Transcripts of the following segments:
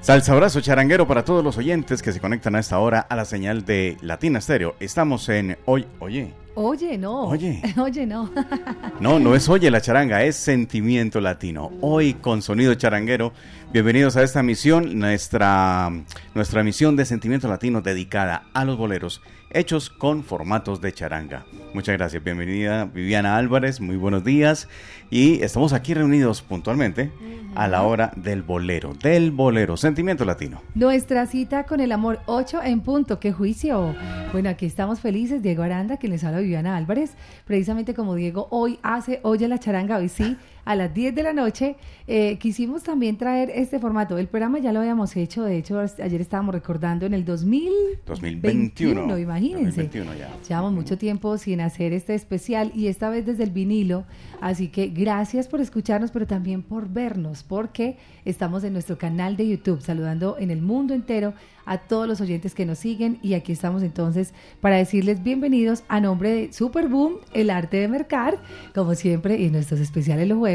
Salsa abrazo charanguero para todos los oyentes que se conectan a esta hora a la señal de Latina Stereo. Estamos en Hoy, Oye. Oye, no. Oye. Oye, no. No, no es Oye la charanga, es Sentimiento Latino. Hoy con sonido charanguero. Bienvenidos a esta misión, nuestra, nuestra misión de Sentimiento Latino dedicada a los boleros hechos con formatos de charanga. Muchas gracias, bienvenida Viviana Álvarez, muy buenos días. Y estamos aquí reunidos puntualmente a la hora del bolero, del bolero, sentimiento latino. Nuestra cita con el amor 8 en punto, qué juicio. Bueno, aquí estamos felices, Diego Aranda, que les habla Viviana Álvarez, precisamente como Diego hoy hace, oye la charanga, hoy sí, a las 10 de la noche. Eh, quisimos también traer este formato. El programa ya lo habíamos hecho, de hecho, ayer estábamos recordando en el 2021. imagínense. 2021 ya. Llevamos mucho tiempo sin hacer este especial y esta vez desde el vinilo. Así que gracias por escucharnos, pero también por vernos, porque estamos en nuestro canal de YouTube, saludando en el mundo entero a todos los oyentes que nos siguen y aquí estamos entonces para decirles bienvenidos a nombre de Super Boom, el arte de mercar, como siempre, y nuestros especiales los jueves,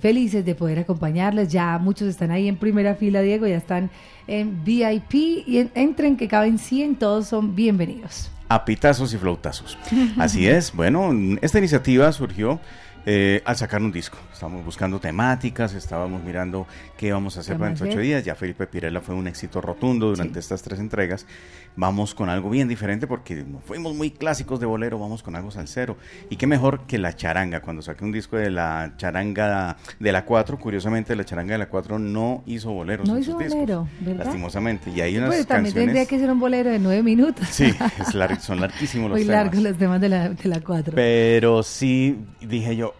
felices de poder acompañarles, ya muchos están ahí en primera fila, Diego, ya están en VIP y entren que caben 100, todos son bienvenidos. A pitazos y flautazos. Así es, bueno, esta iniciativa surgió eh, al sacar un disco. Estábamos buscando temáticas, estábamos mirando qué íbamos a hacer de ocho días. Ya Felipe Pirela fue un éxito rotundo durante estas tres entregas. Vamos con algo bien diferente porque fuimos muy clásicos de bolero, vamos con algo salsero. Y qué mejor que la charanga. Cuando saqué un disco de la charanga de la 4, curiosamente la charanga de la 4 no hizo boleros. No hizo bolero, ¿verdad? Lastimosamente. Y hay unas pues, también tendría que ser un bolero de nueve minutos. Sí, son larguísimos los. Muy largos los temas de la, de la 4. Pero sí, dije yo,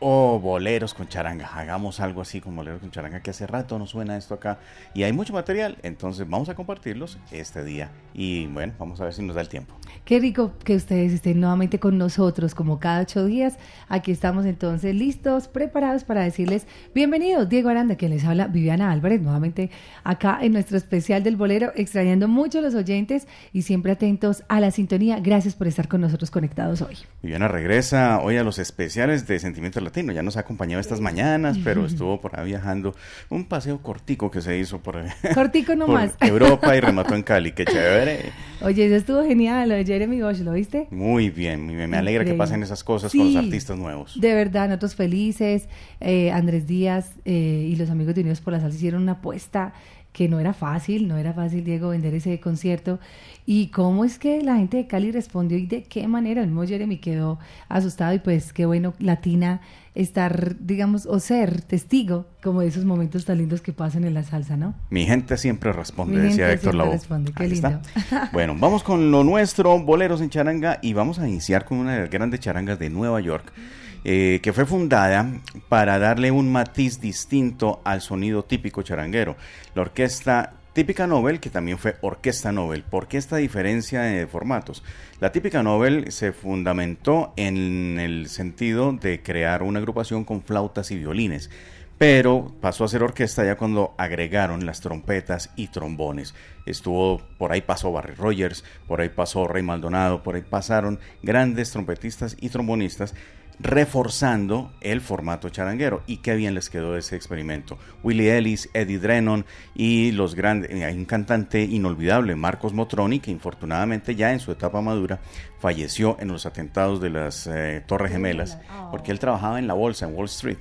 o boleros con charanga. Hagamos algo así con boleros con charanga, que hace rato no suena esto acá. Y hay mucho material, entonces vamos a compartirlos este día. Y bueno, vamos a ver si nos da el tiempo. Qué rico que ustedes estén nuevamente con nosotros, como cada ocho días. Aquí estamos entonces listos, preparados para decirles bienvenidos. Diego Aranda, que les habla Viviana Álvarez, nuevamente acá en nuestro especial del bolero, extrañando mucho a los oyentes y siempre atentos a la sintonía. Gracias por estar con nosotros conectados hoy. Viviana regresa hoy a los especiales de Sentimiento Ya nos ha acompañado estas mañanas, pero estuvo por ahí viajando. Un paseo cortico que se hizo por, cortico nomás. por Europa y remató en Cali. Qué chévere. Oye, eso estuvo genial. Oye, Jeremy Bosch, ¿lo viste? Muy bien, me alegra que pasen esas cosas con los artistas nuevos. De verdad, nosotros felices. Eh, Andrés Díaz eh, y los amigos de Unidos por la Salsa hicieron una apuesta que no era fácil, no era fácil, Diego, vender ese concierto. Y cómo es que la gente de Cali respondió y de qué manera. El mismo Jeremy quedó asustado y pues qué bueno, Latina, estar, digamos, o ser testigo como de esos momentos tan lindos que pasan en la salsa, ¿no? Mi gente siempre responde, decía Héctor Lavoe. responde, qué lindo. bueno, vamos con lo nuestro, boleros en charanga, y vamos a iniciar con una de las grandes charangas de Nueva York. Eh, que fue fundada para darle un matiz distinto al sonido típico charanguero. La orquesta típica Nobel, que también fue Orquesta Nobel. ¿Por qué esta diferencia de formatos? La típica Nobel se fundamentó en el sentido de crear una agrupación con flautas y violines, pero pasó a ser orquesta ya cuando agregaron las trompetas y trombones. Estuvo, por ahí pasó Barry Rogers, por ahí pasó Rey Maldonado, por ahí pasaron grandes trompetistas y trombonistas reforzando el formato charanguero. Y qué bien les quedó ese experimento. Willie Ellis, Eddie Drennon y los grandes, hay un cantante inolvidable, Marcos Motroni, que infortunadamente ya en su etapa madura falleció en los atentados de las eh, Torres Gemelas, porque él trabajaba en la bolsa, en Wall Street.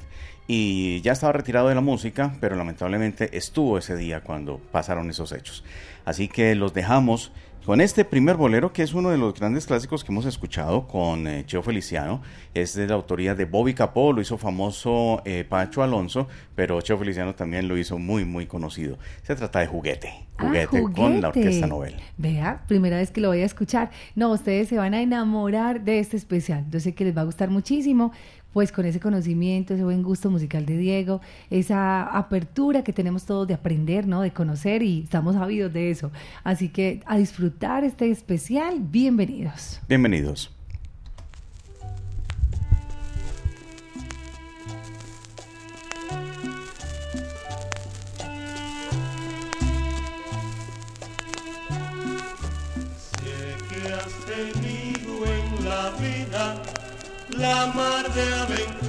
Y ya estaba retirado de la música, pero lamentablemente estuvo ese día cuando pasaron esos hechos. Así que los dejamos con este primer bolero, que es uno de los grandes clásicos que hemos escuchado con eh, Cheo Feliciano, es de la autoría de Bobby Capó, lo hizo famoso eh, Pacho Alonso, pero Cheo Feliciano también lo hizo muy, muy conocido. Se trata de Juguete, Ah, Juguete, con la juguete. Orquesta Nobel. Vea, primera vez que lo voy a escuchar. No, ustedes se van a enamorar de este especial. Yo sé que les va a gustar muchísimo, pues con ese conocimiento, ese buen gusto musical de Diego, esa apertura que tenemos todos de aprender, ¿no? De conocer y estamos ávidos de eso. Así que a disfrutar este especial, bienvenidos. Bienvenidos. Sé que has tenido en la vida la mar de aventura.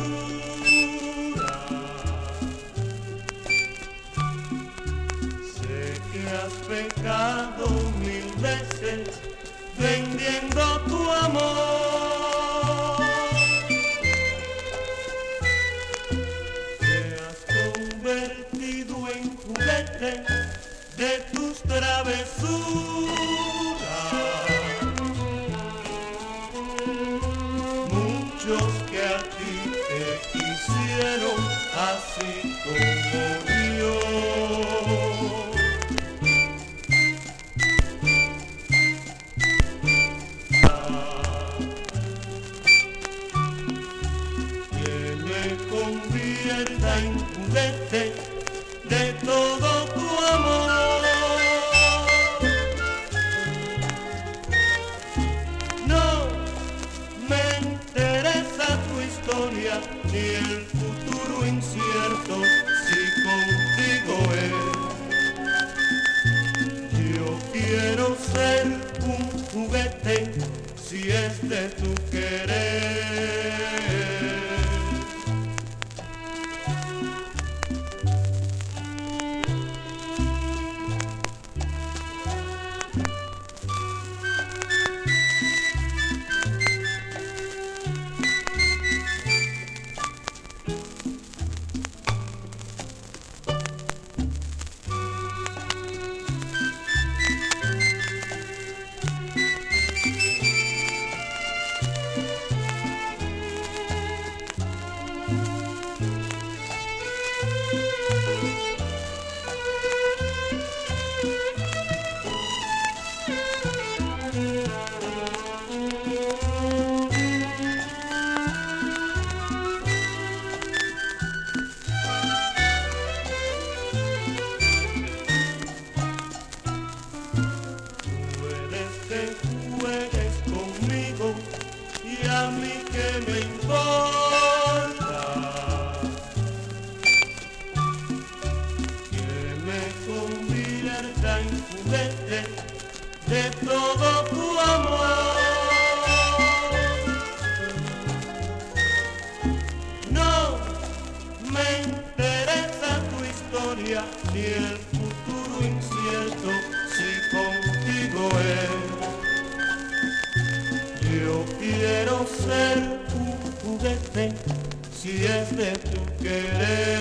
Sé que has pecado mil veces vendiendo tu amor. Te has convertido en juguete de tus travesuras. Ti te quisieron así como yo. Ni el futuro incierto si contigo es. Yo quiero ser un juguete si es de tu querer.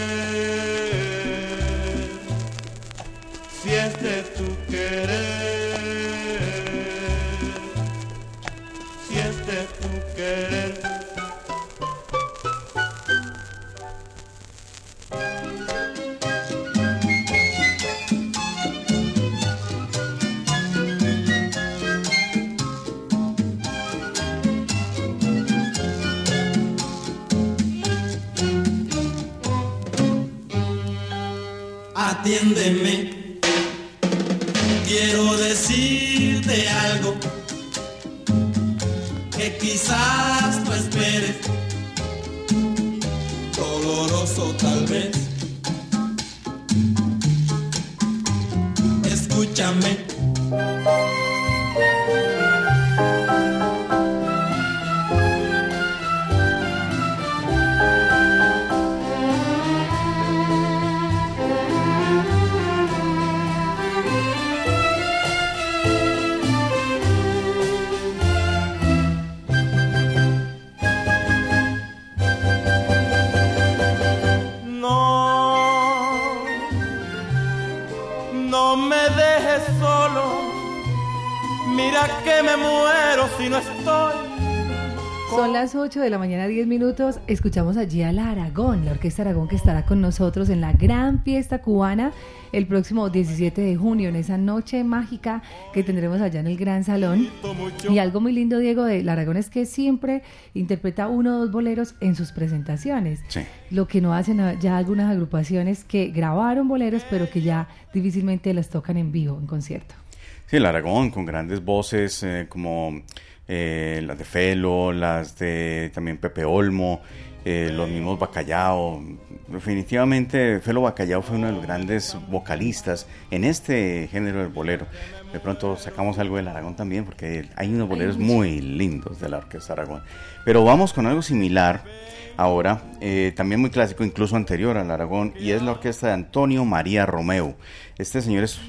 8 de la mañana, 10 minutos. Escuchamos allí a la Aragón, la Orquesta Aragón que estará con nosotros en la gran fiesta cubana el próximo 17 de junio, en esa noche mágica que tendremos allá en el Gran Salón. Y algo muy lindo, Diego, de la Aragón es que siempre interpreta uno o dos boleros en sus presentaciones. Sí. Lo que no hacen ya algunas agrupaciones que grabaron boleros, pero que ya difícilmente las tocan en vivo, en concierto. Sí, el Aragón con grandes voces eh, como eh, las de Felo, las de también Pepe Olmo, eh, los mismos Bacallao. Definitivamente Felo Bacallao fue uno de los grandes vocalistas en este género del bolero. De pronto sacamos algo del Aragón también porque hay unos boleros muy lindos de la Orquesta Aragón. Pero vamos con algo similar ahora, eh, también muy clásico, incluso anterior al Aragón, y es la orquesta de Antonio María Romeo. Este señor es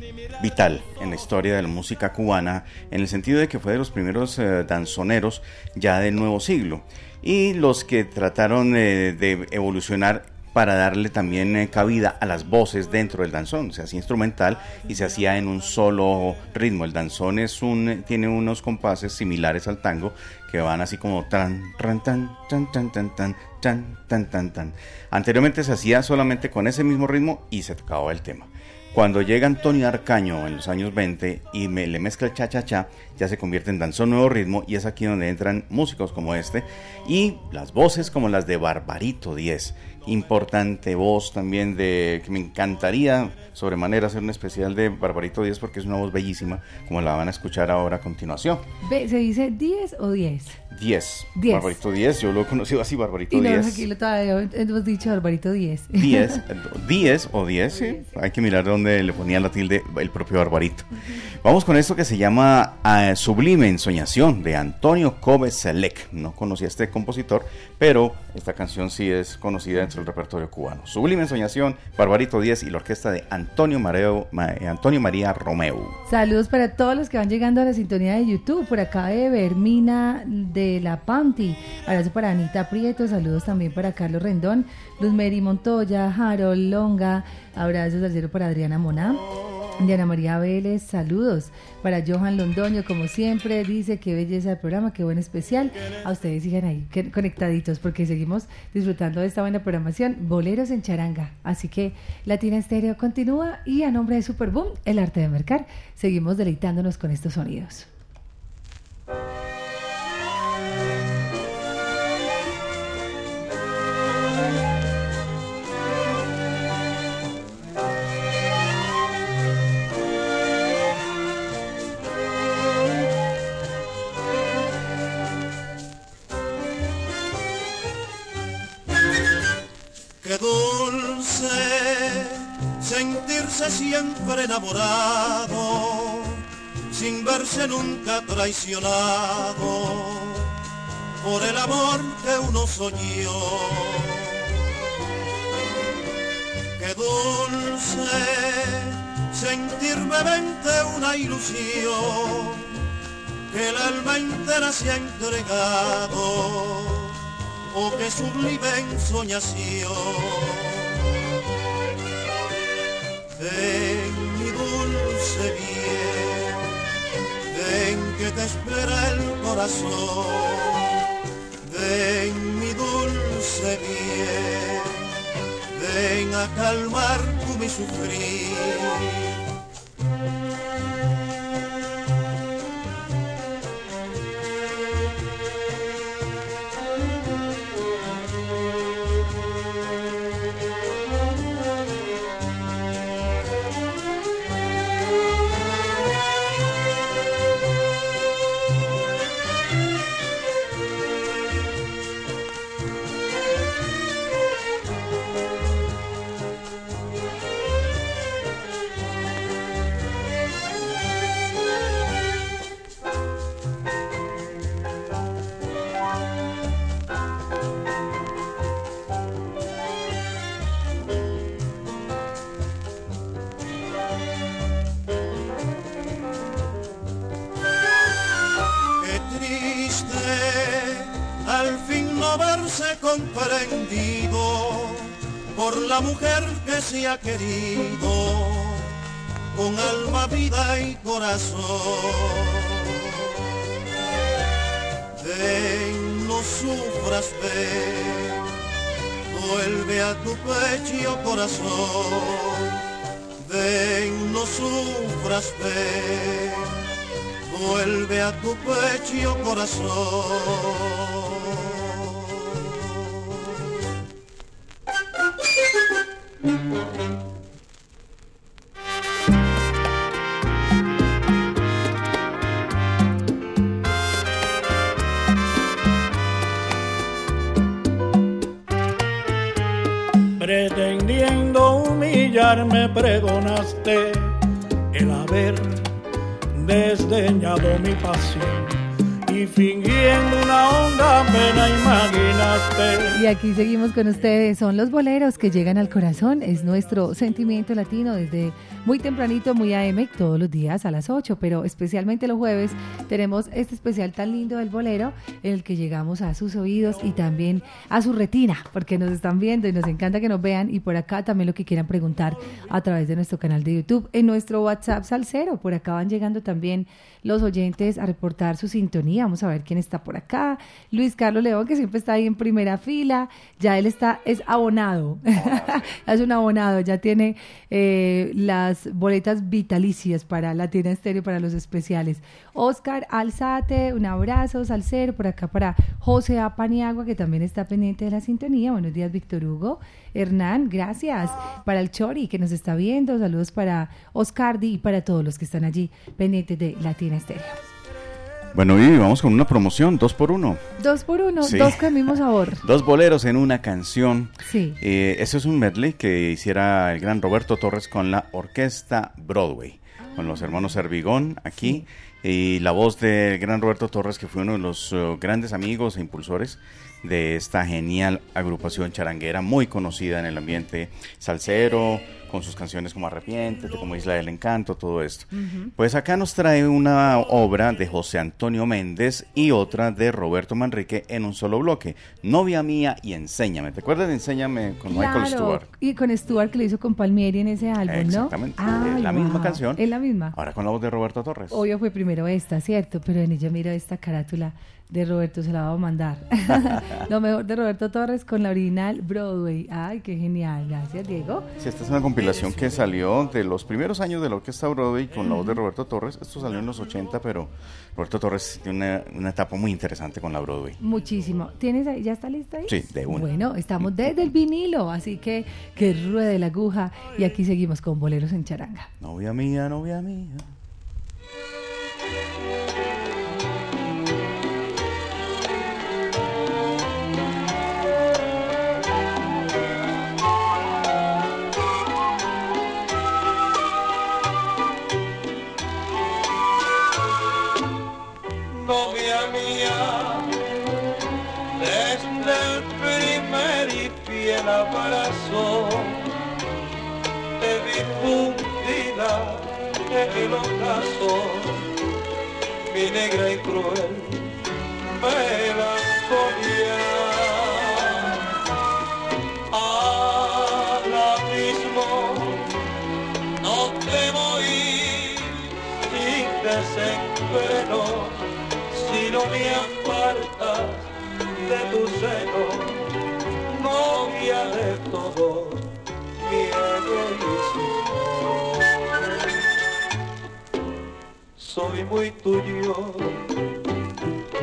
vital en la historia de la música cubana, en el sentido de que fue de los primeros eh, danzoneros ya del nuevo siglo, y los que trataron eh, de evolucionar para darle también eh, cabida a las voces dentro del danzón. Se hacía instrumental y se hacía en un solo ritmo. El danzón es un, tiene unos compases similares al tango que van así como tan, tan, tan, tan, tan, tan, tan, tan, tan, tan. Anteriormente se hacía solamente con ese mismo ritmo y se tocaba el tema. Cuando llega Antonio Arcaño en los años 20 y le mezcla el cha-cha-cha, ya se convierte en danzón nuevo ritmo y es aquí donde entran músicos como este y las voces como las de Barbarito 10 importante voz también de que me encantaría sobremanera hacer un especial de Barbarito 10 porque es una voz bellísima como la van a escuchar ahora a continuación. ¿Se dice 10 o 10? 10. Diez. Barbarito 10, yo lo he conocido así, Barbarito Y no, 10. aquí lo todavía hemos dicho Barbarito 10. 10, 10 o 10, sí. Hay que mirar dónde le ponía la tilde el propio Barbarito. Vamos con esto que se llama ah, Sublime Ensoñación de Antonio Kobe Selec. No conocía a este compositor, pero esta canción sí es conocida dentro del repertorio cubano. Sublime Ensoñación, Barbarito 10 y la orquesta de Antonio, Mareo- Ma- eh, Antonio María Romeo. Saludos para todos los que van llegando a la sintonía de YouTube. Por acá de Vermina de la Panti. Abrazo para Anita Prieto. Saludos también para Carlos Rendón, Luz Mary Montoya, Harold Longa. Abrazos al cielo para Adriana Moná. Diana María Vélez, saludos. Para Johan Londoño, como siempre, dice qué belleza el programa, qué buen especial. A ustedes sigan ahí conectaditos porque seguimos disfrutando de esta buena programación. Boleros en charanga. Así que Latina Estéreo continúa y a nombre de Superboom, el arte de mercar, seguimos deleitándonos con estos sonidos. Siempre enamorado, sin verse nunca traicionado por el amor que uno soñó. Qué dulce mente una ilusión que el alma entera se ha entregado oh qué sublime ensoñación. Ven mi dulce bien, ven que te espera el corazón. Ven mi dulce bien, ven a calmar tu mi sufrir. mujer que se ha querido con alma, vida y corazón. Ven, no sufras, ven, vuelve a tu pecho corazón. Ven, no sufras, ven, vuelve a tu pecho corazón. Desdeñado mi pasión y fingiendo una honda pena imaginaste. Y aquí seguimos con ustedes. Son los boleros que llegan al corazón. Es nuestro sentimiento latino desde muy tempranito, muy AM, todos los días a las 8, pero especialmente los jueves tenemos este especial tan lindo del bolero en el que llegamos a sus oídos y también a su retina, porque nos están viendo y nos encanta que nos vean y por acá también lo que quieran preguntar a través de nuestro canal de YouTube, en nuestro WhatsApp Salcero, por acá van llegando también los oyentes a reportar su sintonía. Vamos a ver quién está por acá. Luis Carlos León, que siempre está ahí en primera fila. Ya él está, es abonado. es un abonado. Ya tiene eh, las boletas vitalicias para Latina Estéreo, para los especiales. Oscar Alzate, un abrazo, Salcero, por acá para José Apaniagua, que también está pendiente de la sintonía. Buenos días, Víctor Hugo. Hernán, gracias. Para el Chori, que nos está viendo. Saludos para Oscardi y para todos los que están allí pendientes de Latina Estéreo. Bueno, y vamos con una promoción, dos por uno. Dos por uno, Sí. dos con el mismo sabor. Dos boleros en una canción. Sí. Eh, eso es un medley que hiciera el gran Roberto Torres con la orquesta Broadway, con los hermanos Servigón aquí. Y la voz del gran Roberto Torres, que fue uno de los eh, grandes amigos e impulsores de esta genial agrupación charanguera, muy conocida en el ambiente salsero, con sus canciones como Arrepiéntete, como Isla del Encanto, todo esto. Pues acá nos trae una obra de José Antonio Méndez y otra de Roberto Manrique en un solo bloque. Novia mía y Enséñame. ¿Te acuerdas de Enséñame con Michael Stewart? Y con Stewart que lo hizo con Palmieri en ese álbum, ¿no? Exactamente. Es la misma canción. Es la misma. Ahora con la voz de Roberto Torres. Obvio fue primero esta, ¿cierto? Pero en ella miro esta carátula de Roberto, se la vamos a mandar. Lo mejor de Roberto Torres con la original Broadway. Ay, qué genial. Gracias, Diego. Sí, esta es una compilación que salió de los primeros años de la orquesta Broadway con la voz de Roberto Torres. Esto salió en los 80, pero Roberto Torres tiene una, una etapa muy interesante con la Broadway. Muchísimo. ¿Tienes ahí? ¿Ya está lista ahí? Sí, de una. Bueno, estamos desde el vinilo, así que que ruede la aguja y aquí seguimos con boleros en charanga. Novia mía, novia mía. Novia mía, desde el primer y fiel abrazo, te vi fundida en el mi negra y cruel Muy tuyo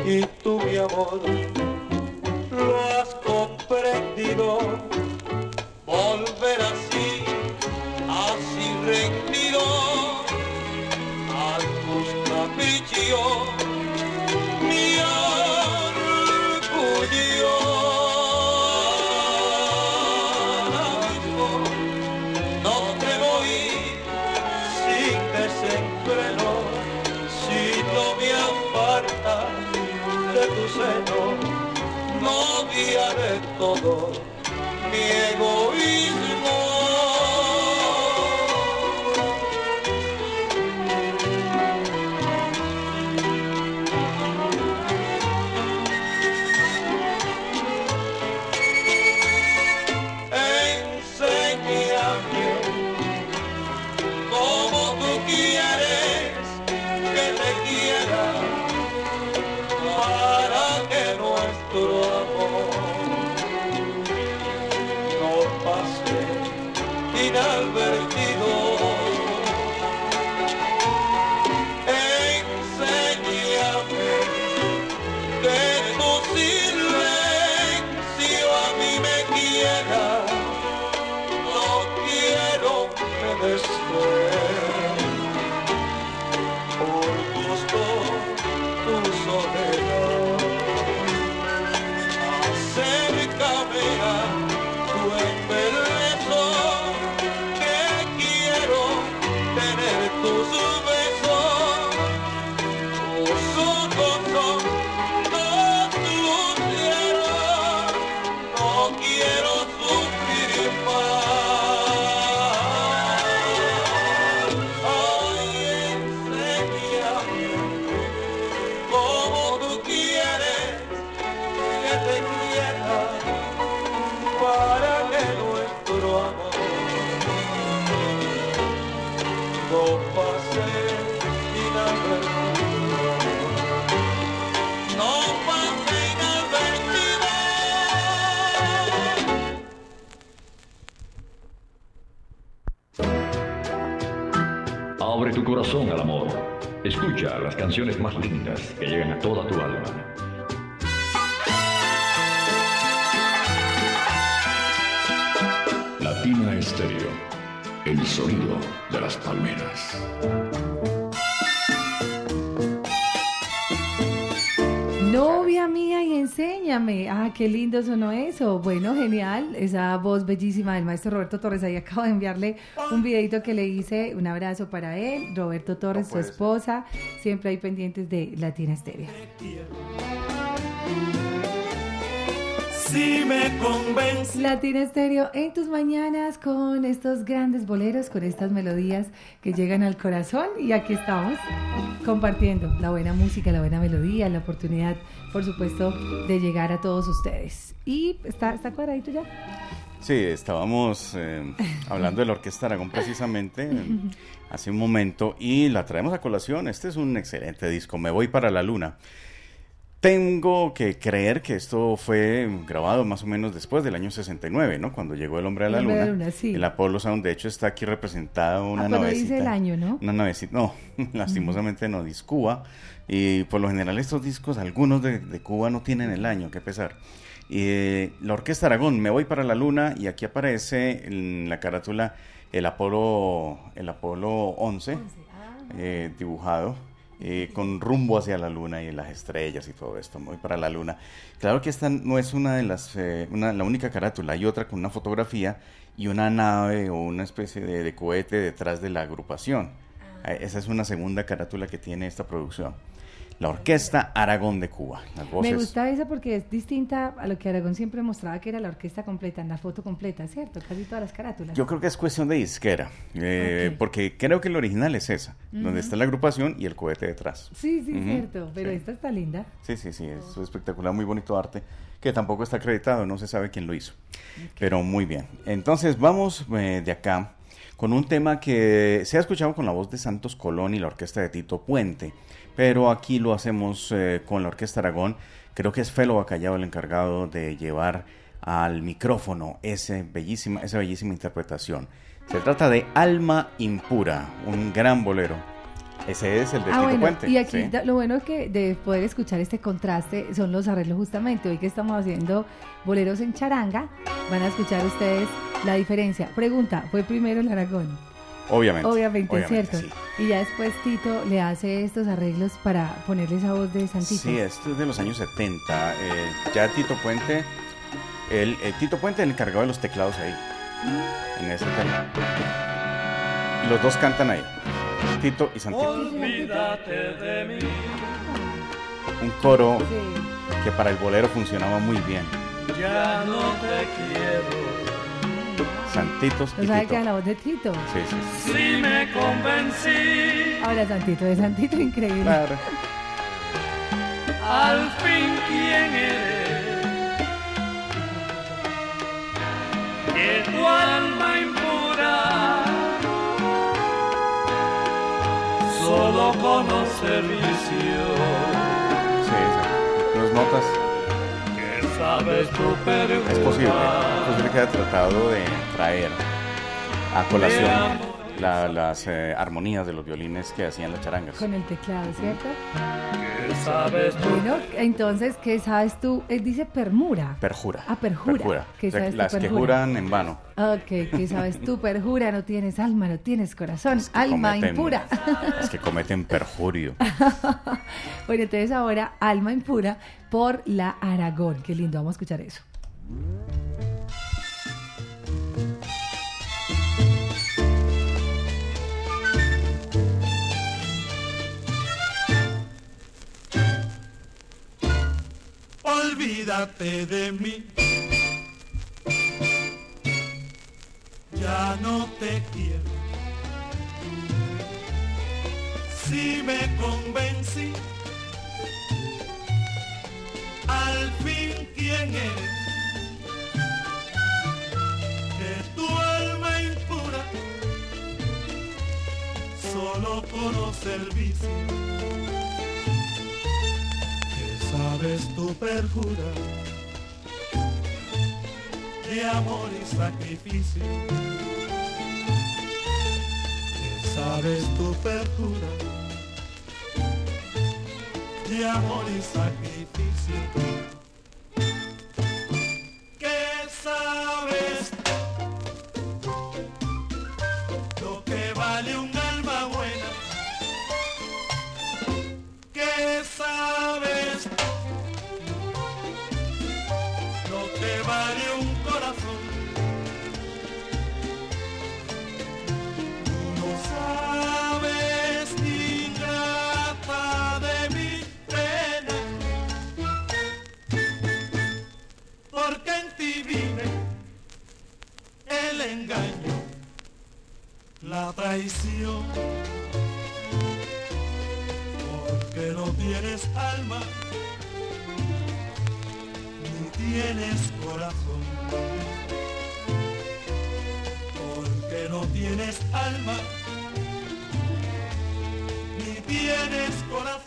y tú mi amor lo has comprendido. Más lindas que llegan a toda tu alma. Ah, qué lindo sonó eso. Bueno, genial. Esa voz bellísima del maestro Roberto Torres. Ahí acabo de enviarle un videito que le hice. Un abrazo para él. Roberto Torres, su ser. esposa. Siempre hay pendientes de Latina Estéreo. Si me convence. Latina Estéreo en tus mañanas con estos grandes boleros, con estas melodías que llegan al corazón y aquí estamos compartiendo la buena música, la buena melodía, la oportunidad, por supuesto, de llegar a todos ustedes. Y está, está cuadradito ya. Sí, estábamos eh, hablando de la Orquesta Aragón precisamente eh, hace un momento y la traemos a colación. Este es un excelente disco, Me Voy para la Luna. Tengo que creer que esto fue grabado más o menos después del año 69, ¿no? Cuando llegó el hombre a la luna. sí. El Apollo Sound, de hecho, está aquí representada una Ah, navecita. dice el año, ¿no? Una navecita, no, lastimosamente no, dice Cuba. Y por lo general estos discos, algunos de, de Cuba no tienen el año, qué pesar. Y eh, la Orquesta Aragón, Me Voy para la Luna, y aquí aparece en la carátula el Apolo, el Apolo 11, eh, dibujado, eh, con rumbo hacia la Luna y las estrellas y todo esto, Voy para la Luna. Claro que esta no es una de las, eh, una- la única carátula, hay otra con una fotografía y una nave o una especie de, de cohete detrás de la agrupación. Eh, Esa es una segunda carátula que tiene esta producción. La Orquesta Aragón de Cuba. Las voces. Me gusta esa porque es distinta a lo que Aragón siempre mostraba que era la orquesta completa, en la foto completa, ¿cierto? Casi todas las carátulas. Yo creo que es cuestión de disquera, eh, porque creo que el original es esa, donde está la agrupación y el cohete detrás. Sí, sí, cierto, pero sí. esta está linda. Sí, sí, sí, es espectacular, muy bonito arte, que tampoco está acreditado, no se sabe quién lo hizo, pero muy bien. Entonces vamos eh, de acá con un tema que se ha escuchado con la voz de Santos Colón y la orquesta de Tito Puente, pero aquí lo hacemos eh, con la orquesta Aragón. Creo que es Felo Bacallao el encargado de llevar al micrófono ese bellísima, esa bellísima interpretación. Se trata de Alma Impura, un gran bolero. Ese es el de Ah, Tito bueno, Puente. y aquí sí. lo bueno que de poder escuchar este contraste son los arreglos justamente. Hoy que estamos haciendo boleros en charanga, van a escuchar ustedes la diferencia. Pregunta, ¿fue primero el Aragón? Obviamente. Obviamente, ¿cierto? sí. Y ya después Tito le hace estos arreglos para ponerle esa voz de Santito. Sí, esto es de los años 70. eh, ya Tito Puente, el, el Tito Puente es el encargado de los teclados ahí, en ese tema. Y los dos cantan ahí, Tito y Santito. Olvídate de mí. Un coro Sí. que para el bolero funcionaba muy bien. Ya no te quiero. Santitos ¿No y sabe Tito. la voz de Tito? Sí, sí, sí. Me convencí. Ahora Santito, de Santito increíble. Claro. Al fin, ¿quién eres? Que tu alma impura solo conoce vicio. Sí, sí. Las notas. Que sabes tu perjurar. Es posible. Es posible que haya tratado de traer a colación la- las eh, armonías de los violines que hacían las charangas. Con el teclado, ¿cierto? Que sabes tu Bueno, entonces, ¿qué sabes tú? Él dice permura. Perjura. Ah, perjura. ¿Qué O sea, sabes tú, las que perjura? juran en vano. Ok, ¿qué sabes tú? Perjura, no tienes alma, no tienes corazón. Que Alma cometen- impura. Las que cometen perjurio. bueno, entonces ahora, alma impura por la Aragón. Qué lindo, vamos a escuchar eso. Olvídate de mí. Ya no te quiero. Si me convencí, al fin quién eres. Que tu alma impura solo conoce el vicio sabes tu perjura de amor y sacrificio que sabes tu perjura de amor y sacrificio. ¿Qué sabes lo que vale un traición, porque no tienes alma ni tienes corazón porque no tienes alma ni tienes corazón.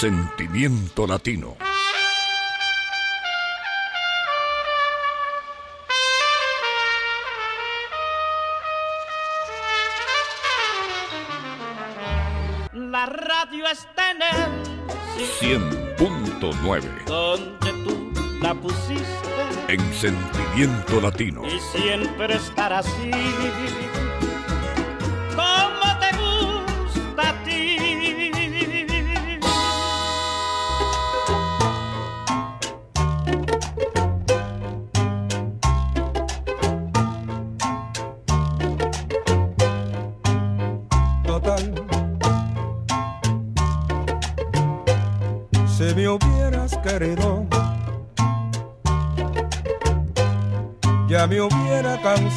Sentimiento latino. La radio está en el 100.9 donde tú la pusiste en Sentimiento latino. y siempre estará así.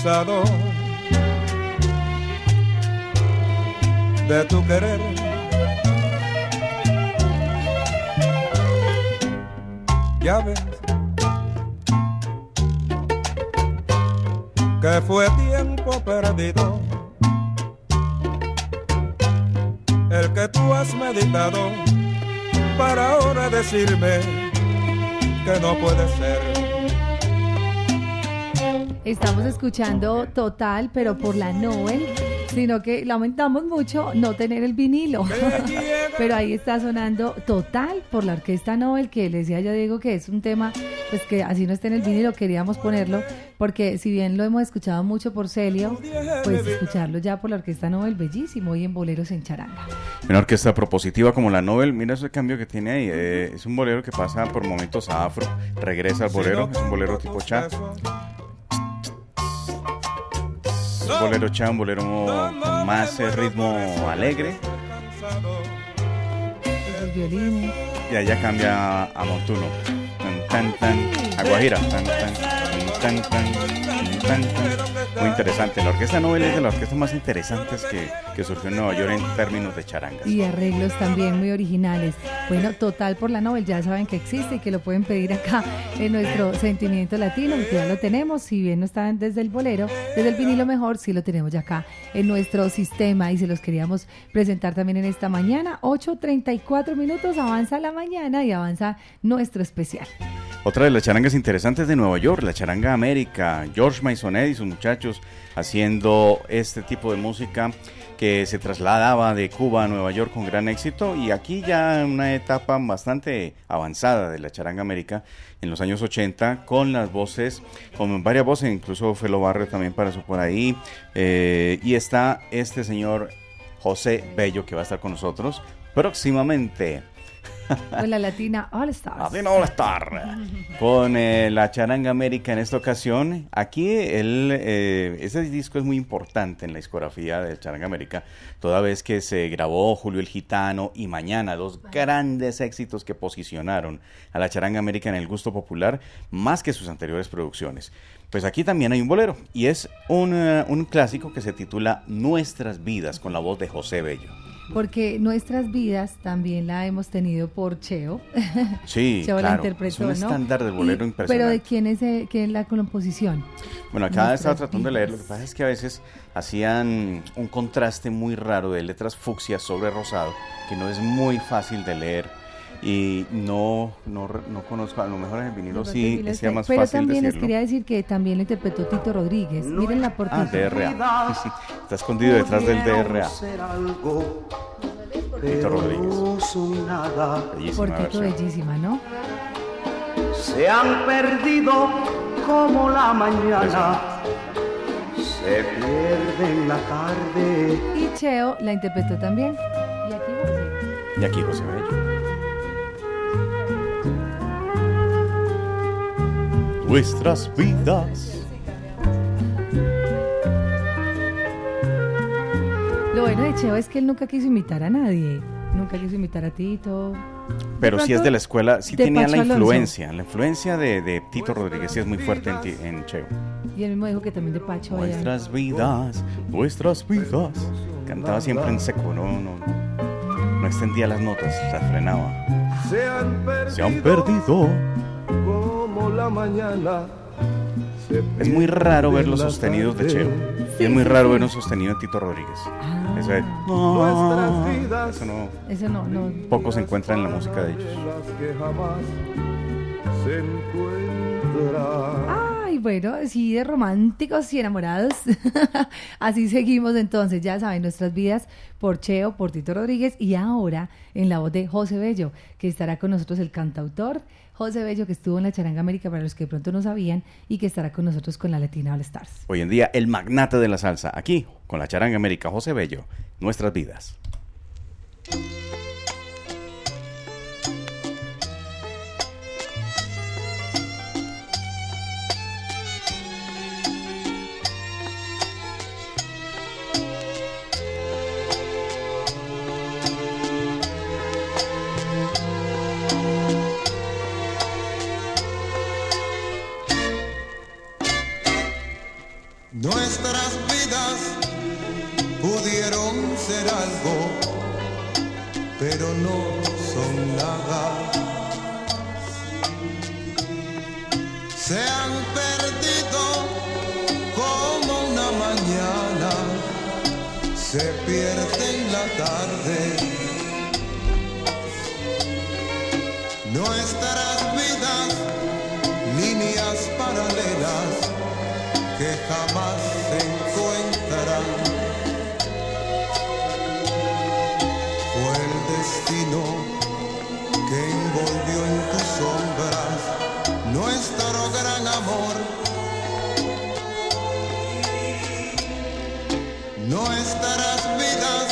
Cansado de tu querer. Ya ves que fue tiempo perdido. el que tú has meditado para ahora decirme que no puede ser. Estamos escuchando Total, pero por la Nobel, sino que lamentamos mucho no tener el vinilo. pero ahí está sonando Total por la Orquesta Nobel, que le decía yo Diego que es un tema, pues que así no esté en el vinilo, queríamos ponerlo, porque si bien lo hemos escuchado mucho por Celio, pues escucharlo ya por la Orquesta Nobel, bellísimo, y en Boleros en Charanga. Una orquesta propositiva como la Nobel, mira ese cambio que tiene ahí. eh, es un bolero que pasa por momentos a afro, regresa al bolero, es un bolero tipo cha. Un bolero cha, un bolero con más ritmo alegre. Los violines. Y allá cambia a montuno. Tan, tan, tan, a guajira. Tan, tan, tan, tan, Muy interesante. La orquesta Nobel es de las orquestas más interesantes que, que surgió en Nueva York en términos de charangas. Y arreglos también muy originales. Bueno, total por la Nobel, ya saben que existe y que lo pueden pedir acá en nuestro Sentimiento Latino, que ya lo tenemos, si bien no están desde el bolero, desde el vinilo mejor, sí lo tenemos ya acá en nuestro sistema y se los queríamos presentar también en esta mañana. 8.34 minutos, avanza la mañana y avanza nuestro especial. Otra de las charangas interesantes de Nueva York, la charanga América, George Maisonet y sus muchachos haciendo este tipo de música que se trasladaba de Cuba a Nueva York con gran éxito. Y aquí ya en una etapa bastante avanzada de la charanga América en los años 80 con las voces, con varias voces, incluso Felo Barrio también para su por ahí. Eh, y está este señor José Bello que va a estar con nosotros próximamente. Con la Latina All Stars. Latina All Star. Con eh, la Charanga América en esta ocasión. Aquí el, eh, ese disco es muy importante en la discografía de Charanga América, toda vez que se grabó Julio el Gitano y Mañana, dos grandes éxitos que posicionaron a la Charanga América en el gusto popular, más que sus anteriores producciones. Pues aquí también hay un bolero y es un, eh, un clásico que se titula Nuestras vidas con la voz de José Bello. Porque nuestras vidas también la hemos tenido por Cheo. Sí, Cheo la claro, interpretó, es un ¿no? estándar del bolero Y- impresionante. Pero ¿de quién es, eh, quién es la composición? Bueno, acá estaba tratando de leer, lo que pasa es que a veces hacían un contraste muy raro de letras fucsia sobre rosado, que no es muy fácil de leer y no, no, no conozco, a lo mejor en el vinilo sí Pero sea más Pero fácil también les decirlo. quería decir que también lo interpretó Tito Rodríguez. Miren la Ah, portada. DRA. Sí, sí, está escondido detrás del DRA. Tito Rodríguez. Bellísima Portito versión. bellísima, ¿no? se han perdido como la mañana, se pierde en la tarde. Y Cheo la interpretó también. Y aquí José. Y aquí José Bello. Nuestras vidas. Lo bueno de Cheo es que él nunca quiso imitar a nadie. Nunca quiso imitar a Tito. Pero sí es de la escuela, sí tenía la Alonso. influencia. La influencia de, de Tito Rodríguez sí es muy fuerte en, ti- en Cheo. Y él mismo dijo que también de Pacho. allá. Nuestras vidas, nuestras vidas. Cantaba siempre en seco, no, no, no extendía las notas, se frenaba. Se han perdido, Se han perdido. La mañana. Es muy raro ver pierde los la sostenidos de. Cheo. Y es muy raro ver un sostenido en Tito Rodríguez. Ah, Eso es. Nuestras vidas. Eso no. Eso no, no. Poco se encuentra en la música de ellos. Las bueno, sí, de románticos y enamorados. Así seguimos entonces, ya saben, nuestras vidas por Cheo, por Tito Rodríguez y ahora en la voz de José Bello, que estará con nosotros el cantautor José Bello, que estuvo en la Charanga América para los que pronto no sabían y que estará con nosotros con la Latina All Stars. Hoy en día, el magnate de la salsa. Aquí, con la charanga América, José Bello. Nuestras vidas. Nuestras vidas pudieron ser algo, pero no son nada. Se han perdido como una mañana, se pierde en la tarde. Nuestras jamás se encuentran. Fue el destino que envolvió en tus sombras nuestro gran amor. Nuestras vidas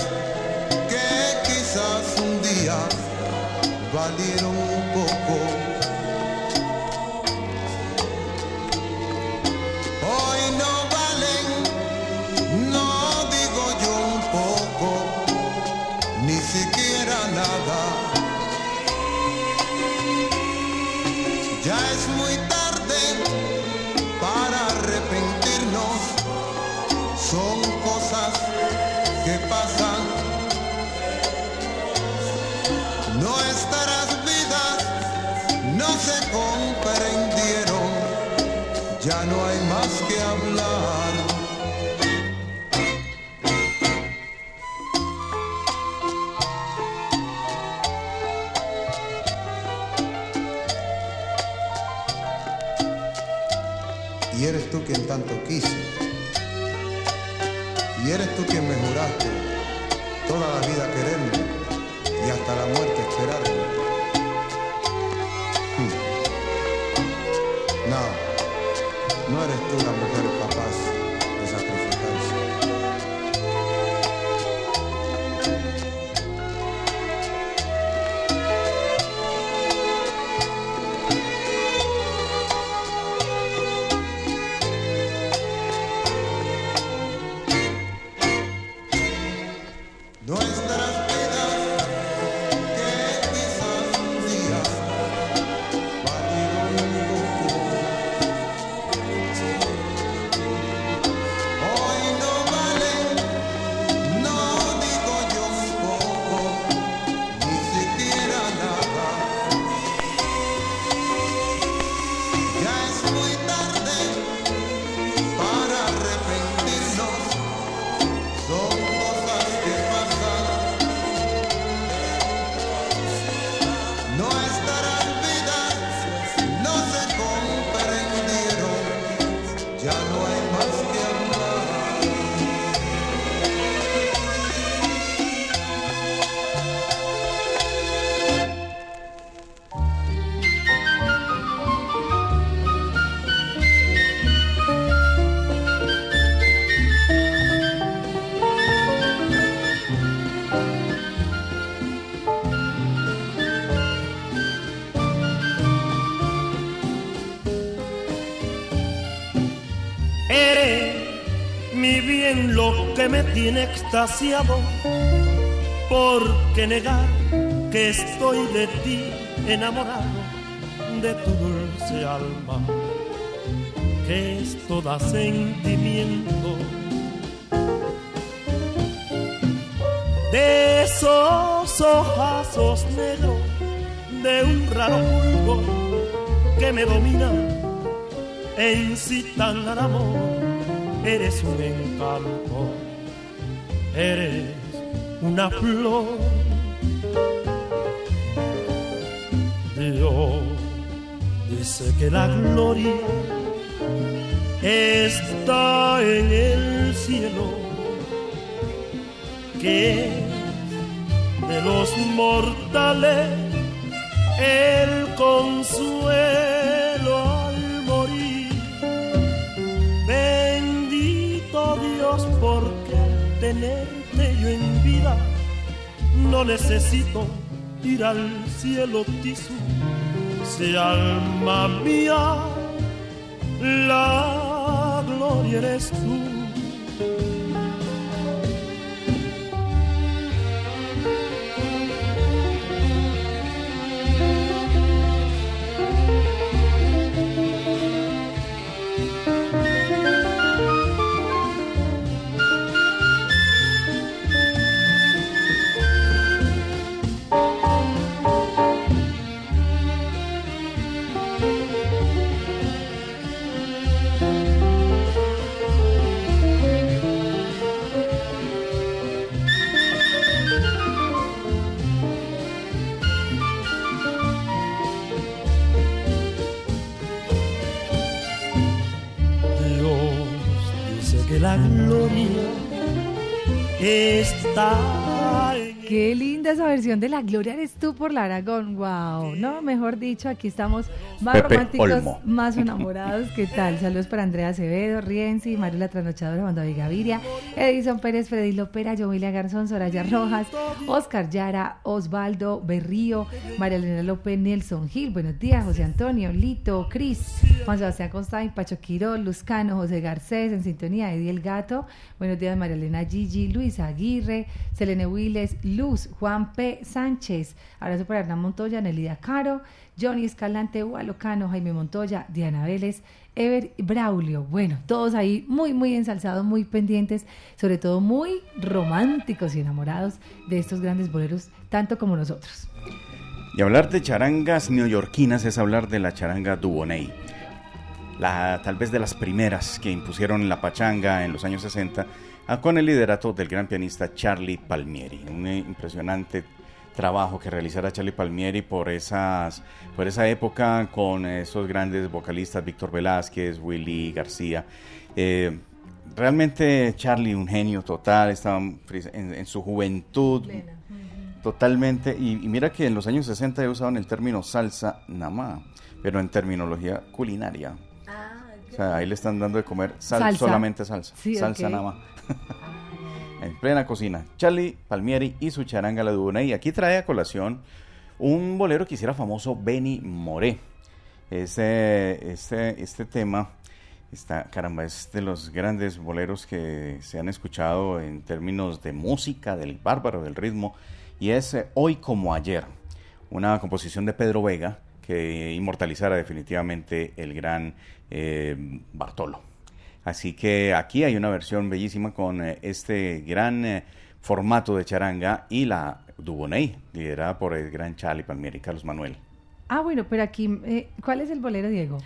que quizás un día valieron un poco. Que me tiene extasiado. ¿Por qué negar que estoy de ti enamorado, de tu dulce alma, que es toda sentimiento? De esos ojazos negros, de un raro fulgor que me domina e incitan al amor. Eres un encanto, eres una flor. Dios dice que la gloria está en el cielo, que de los mortales el consuelo tenerte yo en vida no necesito ir al cielo tizu. Si alma mía, la gloria eres tú. Versión de La Gloria eres tú por la Aragón. Wow, no, mejor dicho, aquí estamos más Pepe románticos, Olmo. más enamorados. ¿Qué tal? Saludos para Andrea Acevedo, Rienzi, Mario la Trasnochadora, Juan David Gaviria, Edison Pérez, Freddy Lopera, Jovilia Garzón, Soraya Rojas, Oscar Yara, Osvaldo Berrío, María Elena López, Nelson Gil. Buenos días, José Antonio, Lito, Cris, Juan Sebastián Constaín, Pacho Quirol, Luzcano, José Garcés, en sintonía, Eddie El Gato. Buenos días, María Elena Gigi, Luis Aguirre, Selene Willes, Luz, Juan P. Sánchez. Abrazo para Hernán Montoya, Nelida Caro, Johnny Escalante, Hualocano, Jaime Montoya, Diana Vélez, Ever Braulio. Bueno, todos ahí muy, muy ensalzados, muy pendientes, sobre todo muy románticos y enamorados de estos grandes boleros, tanto como nosotros. Y hablar de charangas neoyorquinas es hablar de la charanga Dubonnet. La, tal vez de las primeras que impusieron la pachanga en los años 60 ah, con el liderato del gran pianista Charlie Palmieri. Un eh, impresionante trabajo que realizara Charlie Palmieri por esas por esa época con esos grandes vocalistas Víctor Velázquez, Willy García. Eh, realmente Charlie un genio total, estaba en, en su juventud totalmente y, y, mira que en los años 60 usaban el término salsa namá, pero en terminología culinaria. O sea, ahí le están dando de comer sal, Salsa. solamente salsa, Sí, salsa ok. nada más. En plena cocina. Charlie Palmieri y su charanga la Dubona. Y aquí trae a colación un bolero que hiciera famoso Benny Moré. Este, este, este tema, está, caramba, es de los grandes boleros que se han escuchado en términos de música, del bárbaro, del ritmo. Y es eh, Hoy como ayer, una composición de Pedro Vega que inmortalizara definitivamente el gran eh, Bartolo. Así que aquí hay una versión bellísima con eh, este gran eh, formato de charanga y la Duboney, liderada por el gran Charlie Palmieri, Carlos Manuel. Ah, bueno, pero aquí, eh, ¿cuál es el bolero, Diego?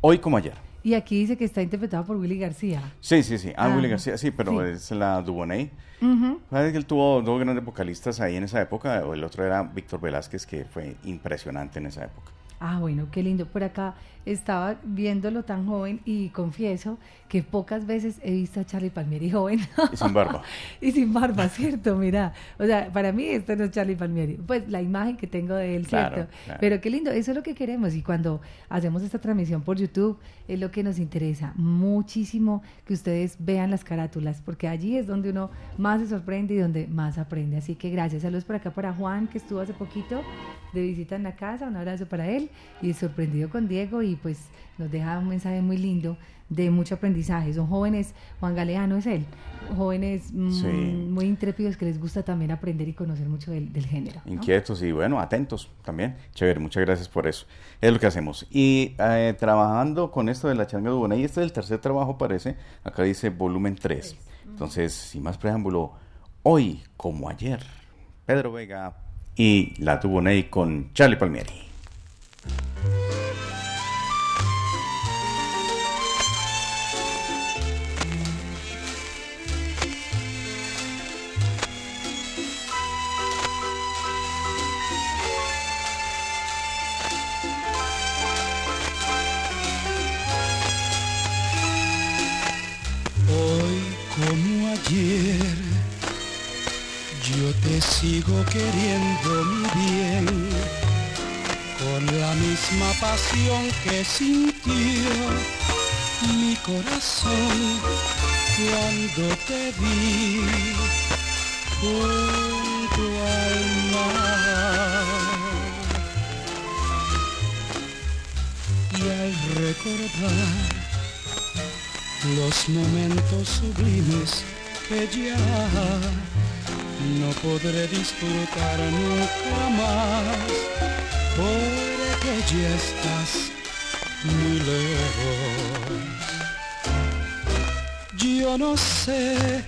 Hoy como ayer. Y aquí dice que está interpretado por Willy García. Sí, sí, sí. Ah, Ah, Willy García, sí, pero sí. es la. Ujú. Sabes que él tuvo dos grandes vocalistas ahí en esa época. El otro era Víctor Velázquez, que fue impresionante en esa época. Ah, bueno, qué lindo. Por acá estaba viéndolo tan joven y confieso que pocas veces he visto a Charlie Palmieri joven. Y sin barba. y sin barba, ¿cierto? Mira, o sea, para mí esto no es Charlie Palmieri. Pues la imagen que tengo de él, Claro, ¿cierto? claro. Pero qué lindo, eso es lo que queremos. Y cuando hacemos esta transmisión por YouTube, es lo que nos interesa muchísimo que ustedes vean las carátulas, porque allí es donde uno más se sorprende y donde más aprende. Así que gracias. Saludos por acá para Juan, que estuvo hace poquito de visita en la casa. Un abrazo para él. Y sorprendido con Diego y pues nos deja un mensaje muy lindo de mucho aprendizaje. Son jóvenes, Juan Galeano es él, jóvenes mm, Sí. muy intrépidos que les gusta también aprender y conocer mucho del, del género. ¿no? Inquietos y bueno, atentos también. Chévere, muchas gracias por eso. Es lo que hacemos. Y eh, trabajando con esto de la changa Duboney, este es el tercer trabajo, parece. Acá dice volumen 3. Entonces, sin más preámbulo, hoy como ayer, Pedro Vega y la Duboney con Charlie Palmieri. Sigo queriendo mi bien, con la misma pasión que sintió mi corazón cuando te vi junto al mar. Y al recordar los momentos sublimes que ya no podré disfrutar nunca más, porque ya estás muy lejos. Yo no sé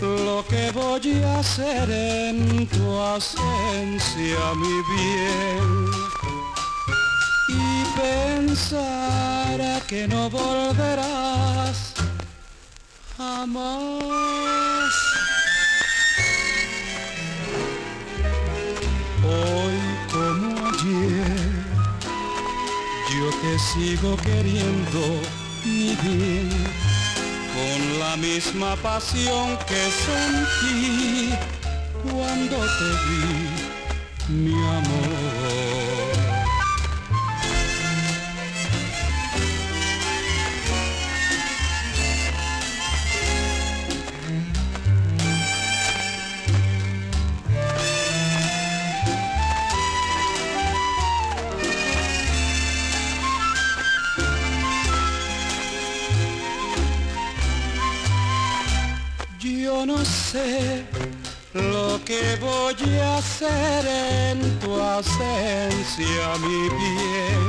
lo que voy a hacer en tu ausencia, mi bien y pensar que no volverás jamás. Sigo queriendo, mi bien, con la misma pasión que sentí cuando te vi, mi amor. Hacer en tu ausencia, mi bien.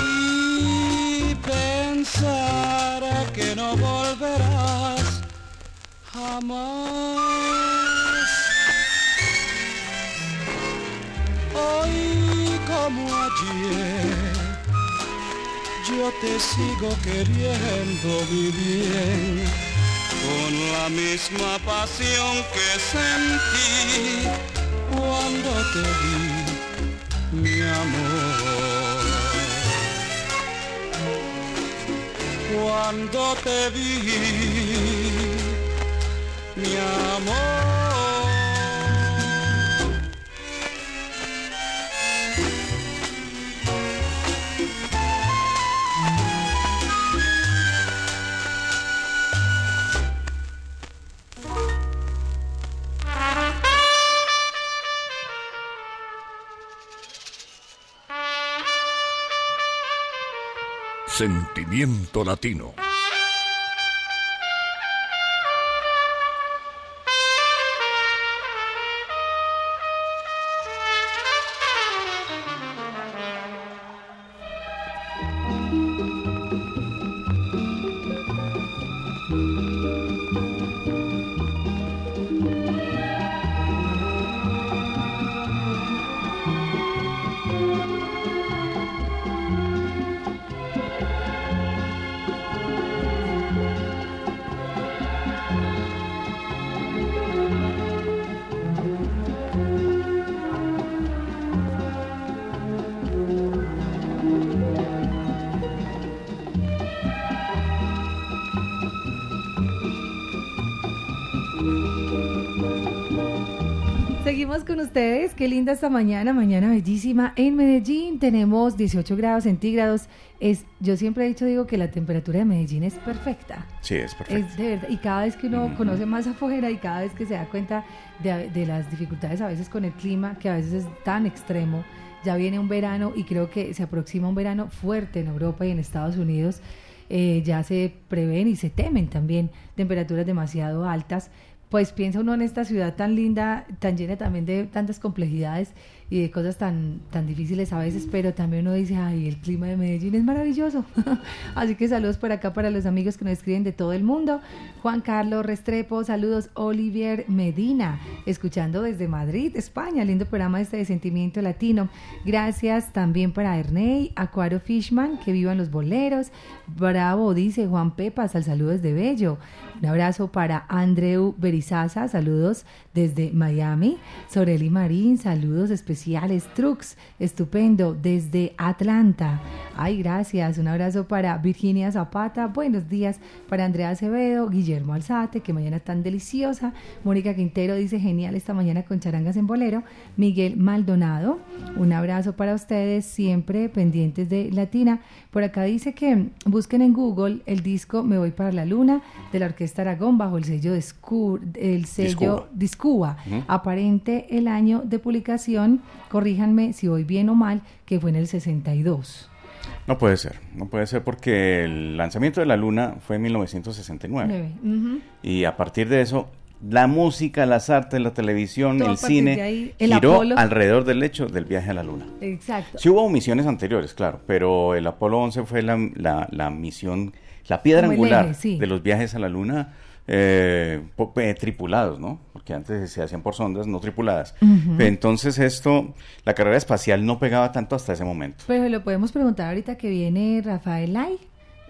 Y pensar que no volverás jamás. Hoy como ayer, yo te sigo queriendo mi bien con la misma pasión que sentí te vi, mi amor. Cuando te vi, mi amor. Sentimiento latino. Seguimos con ustedes, qué linda esta mañana, mañana bellísima. En Medellín tenemos 18 grados centígrados. Es, yo siempre he dicho, digo que la temperatura de Medellín es perfecta. Sí, es perfecto. Es de verdad, y cada vez que uno conoce más afuera y cada vez que se da cuenta de, de las dificultades a veces con el clima, que a veces es tan extremo, ya viene un verano y creo que se aproxima un verano fuerte en Europa y en Estados Unidos. Eh, ya se prevén y se temen también temperaturas demasiado altas. Pues piensa uno en esta ciudad tan linda, tan llena también de tantas complejidades y de cosas tan, tan difíciles a veces, pero también uno dice, ay, el clima de Medellín es maravilloso. Así que saludos por acá para los amigos que nos escriben de todo el mundo. Juan Carlos Restrepo, saludos Olivier Medina, escuchando desde Madrid, España, lindo programa este de Sentimiento Latino. Gracias también para Erney, Acuario Fishman, que vivan los boleros. Bravo, dice Juan Pepas, al saludo desde Bello. Un abrazo para Andreu Berizaza, saludos desde Miami. Soreli Marín, saludos especiales. Trux, estupendo, desde Atlanta. Ay, gracias. Un abrazo para Virginia Zapata. Buenos días para Andrea Acevedo, Guillermo Alzate, que mañana tan deliciosa. Mónica Quintero dice genial esta mañana con charangas en bolero. Miguel Maldonado, un abrazo para ustedes, siempre pendientes de Latina. Por acá dice que busquen en Google el disco Me Voy para la Luna de la Orquesta Aragón bajo el sello de el sello Ujú. Aparente el año de publicación, corríjanme si voy bien o mal, que fue en el 62. No puede ser, no puede ser porque el lanzamiento de la luna fue en 1969. Nueve. Ujú. Y a partir de eso, la música, las artes, la televisión, Todo el cine de ahí, el giró Apolo. alrededor del hecho del viaje a la luna. Exacto. Sí hubo misiones anteriores, claro, pero el Apolo 11 fue la, la- la misión, la piedra Como angular eje, sí. de los viajes a la luna eh, tripulados, ¿no? Porque antes se hacían por sondas no tripuladas. Entonces esto, la carrera espacial no pegaba tanto hasta ese momento. Pero lo podemos preguntar ahorita que viene Rafael Lai,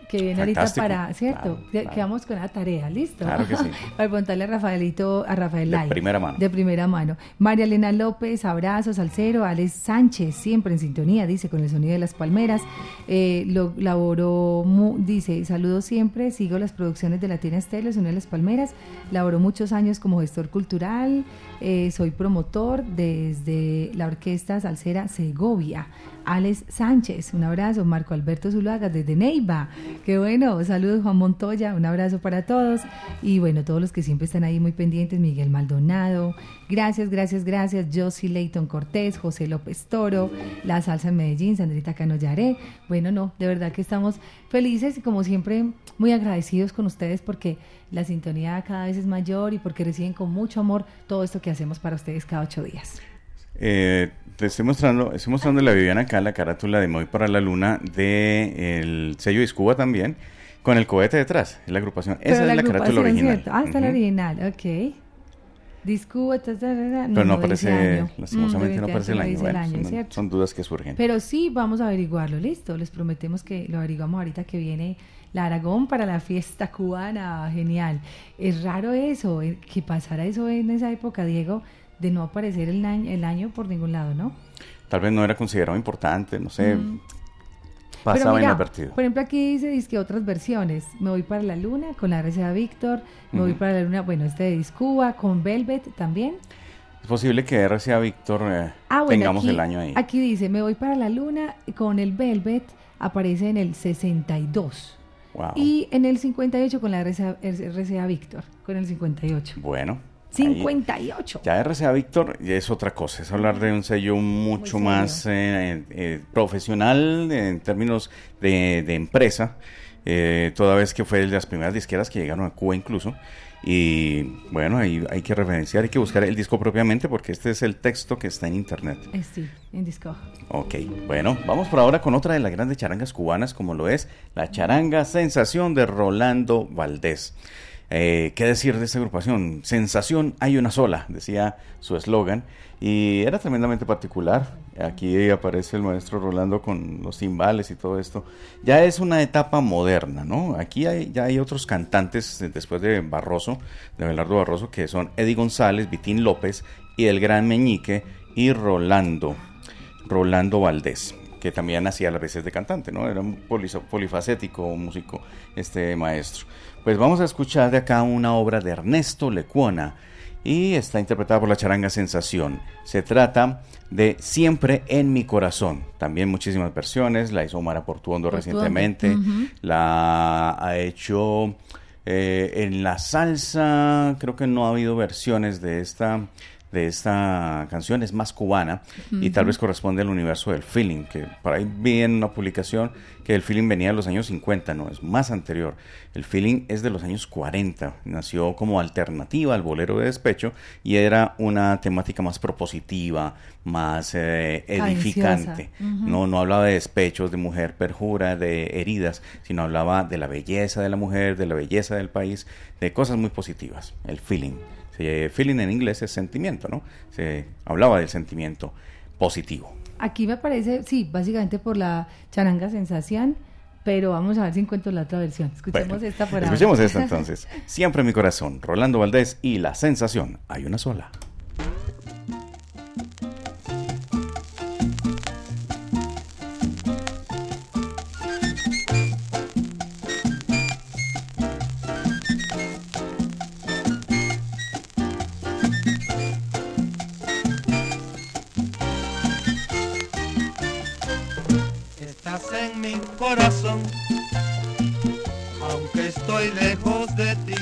que viene ahorita Fantástico, para, ¿cierto? claro, Que- claro. Quedamos con la tarea, ¿listo? Claro que sí. para preguntarle a Rafaelito, a Rafael De Lai. primera mano. De primera mano. María Elena López, abrazos al cero. Alex Sánchez, siempre en sintonía, dice, con el sonido de las palmeras. Eh, lo laboró, mu- dice, saludos siempre, sigo las producciones de Latina Estéreo, el sonido de las palmeras. Laboró muchos años como gestor cultural. eh, soy promotor desde la Orquesta Salsera Segovia. Alex Sánchez, un abrazo. Marco Alberto Zuluaga desde Neiva. Qué bueno. Saludos Juan Montoya, un abrazo para todos. Y bueno, todos los que siempre están ahí muy pendientes, Miguel Maldonado. Gracias, gracias, gracias. Josie Leighton Cortés, José López Toro, La Salsa en Medellín, Sandrita Canoyaré. Bueno, no, de verdad que estamos felices y como siempre muy agradecidos con ustedes porque la sintonía cada vez es mayor y porque reciben con mucho amor todo esto que hacemos para ustedes cada ocho días. Eh, te estoy mostrando, estoy mostrando la Viviana acá, la carátula de Me Voy para la Luna de el sello Discuba también, con el cohete detrás, es la agrupación. Esa es la carátula original. ¿cierto? Ah, está la original, ok. Discuba, ta, ta, ta, Pero no aparece, año. lastimosamente Mm, no aparece el año. Bueno, año, son, son dudas que surgen. Pero sí, vamos a averiguarlo, listo. Les prometemos que lo averiguamos ahorita que viene la Aragón para la fiesta cubana. Genial. Es raro eso, eh, que pasara eso en esa época, Diego, de no aparecer el año, el año por ningún lado, ¿no? Tal vez no era considerado importante, no sé. Mm. Pasaba mira, inadvertido. Por ejemplo, aquí dice, dice que otras versiones. Me voy para la luna con la RCA Víctor. Me voy para la luna, bueno, este de Discuba con Velvet también. Es posible que RCA Víctor eh, Ah, bueno, tengamos aquí, el año ahí. Aquí dice, me voy para la luna con el Velvet. Aparece en el 62. Wow. Y en el 58 con la RCA, RCA Víctor. Con el 58. Bueno. Ahí- 58. Ya RCA Víctor ya es otra cosa, es hablar de un sello mucho más eh, eh, profesional en términos de, de empresa, eh, toda vez que fue de las primeras disqueras que llegaron a Cuba incluso. Y bueno, ahí hay que referenciar, hay que buscar el disco propiamente porque este es el texto que está en internet. Eh, sí, en disco. Ok, bueno, vamos por ahora con otra de las grandes charangas cubanas, como lo es la charanga Sensación de Rolando Valdés. Eh, ¿Qué decir de esta agrupación? Sensación hay una sola, decía su eslogan, y era tremendamente particular. Aquí aparece el maestro Rolando con los timbales y todo esto. Ya es una etapa moderna, ¿no? Aquí ya hay otros cantantes eh, después de Barroso, de Belardo Barroso, que son Eddie González, Vitín López y el Gran Meñique y Rolando. Rolando Valdés, que también hacía las veces de cantante, ¿no? Era un polifacético músico, este maestro. Pues vamos a escuchar de acá una obra de Ernesto Lecuona y está interpretada por la charanga Sensación. Se trata de Siempre en mi corazón. También muchísimas versiones, la hizo Mara Portuondo Portuondo, recientemente, la ha hecho eh, en la salsa, creo que no ha habido versiones de esta de esta canción, es más cubana y tal vez corresponde al universo del feeling, que por ahí vi en una publicación que el feeling venía de los años 50, no, es más anterior. El feeling es de los años 40, nació como alternativa al bolero de despecho y era una temática más propositiva, más eh, edificante. No, no hablaba de despechos, de mujer perjura, de heridas, sino hablaba de la belleza de la mujer, de la belleza del país, de cosas muy positivas, el feeling. Se- feeling en inglés es sentimiento, ¿no? Se hablaba del sentimiento positivo. Aquí me parece, sí, básicamente por la charanga sensación, pero vamos a ver si encuentro la otra versión. Escuchemos Bueno, esta por ahora. Escuchemos esta entonces. Siempre en mi corazón, Rolando Valdés y La Sensación. Hay una sola. Lejos de ti.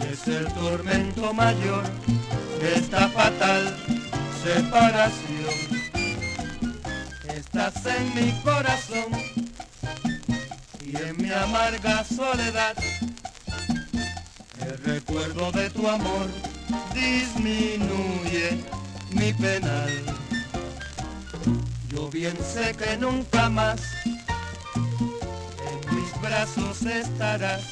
Y es el tormento mayor de esta fatal separación. Estás en mi corazón y en mi amarga soledad. El recuerdo de tu amor disminuye mi penal. Yo bien sé que nunca más brazos estarás,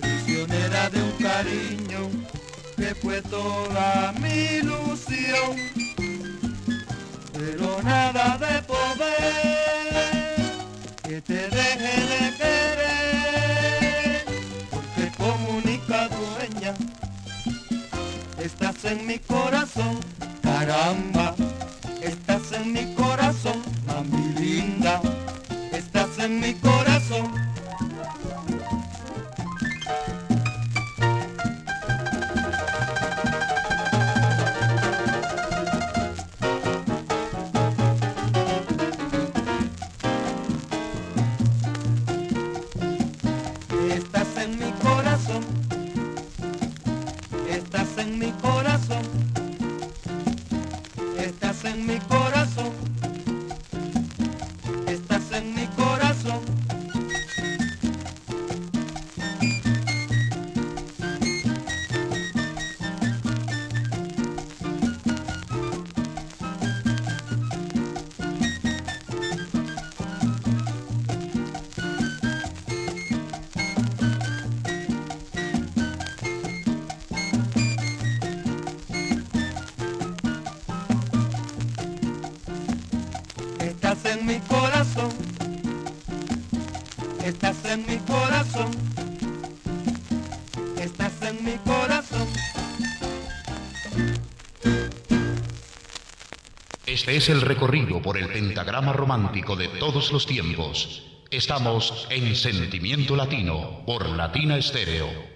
prisionera de un cariño que fue toda mi ilusión, pero nada de poder que te deje de querer, porque como única dueña estás en mi corazón, caramba. Estás en mi corazón, mami linda. Estás en mi corazón. Este es el recorrido por el pentagrama romántico de todos los tiempos. Estamos en Sentimiento Latino por Latina Estéreo.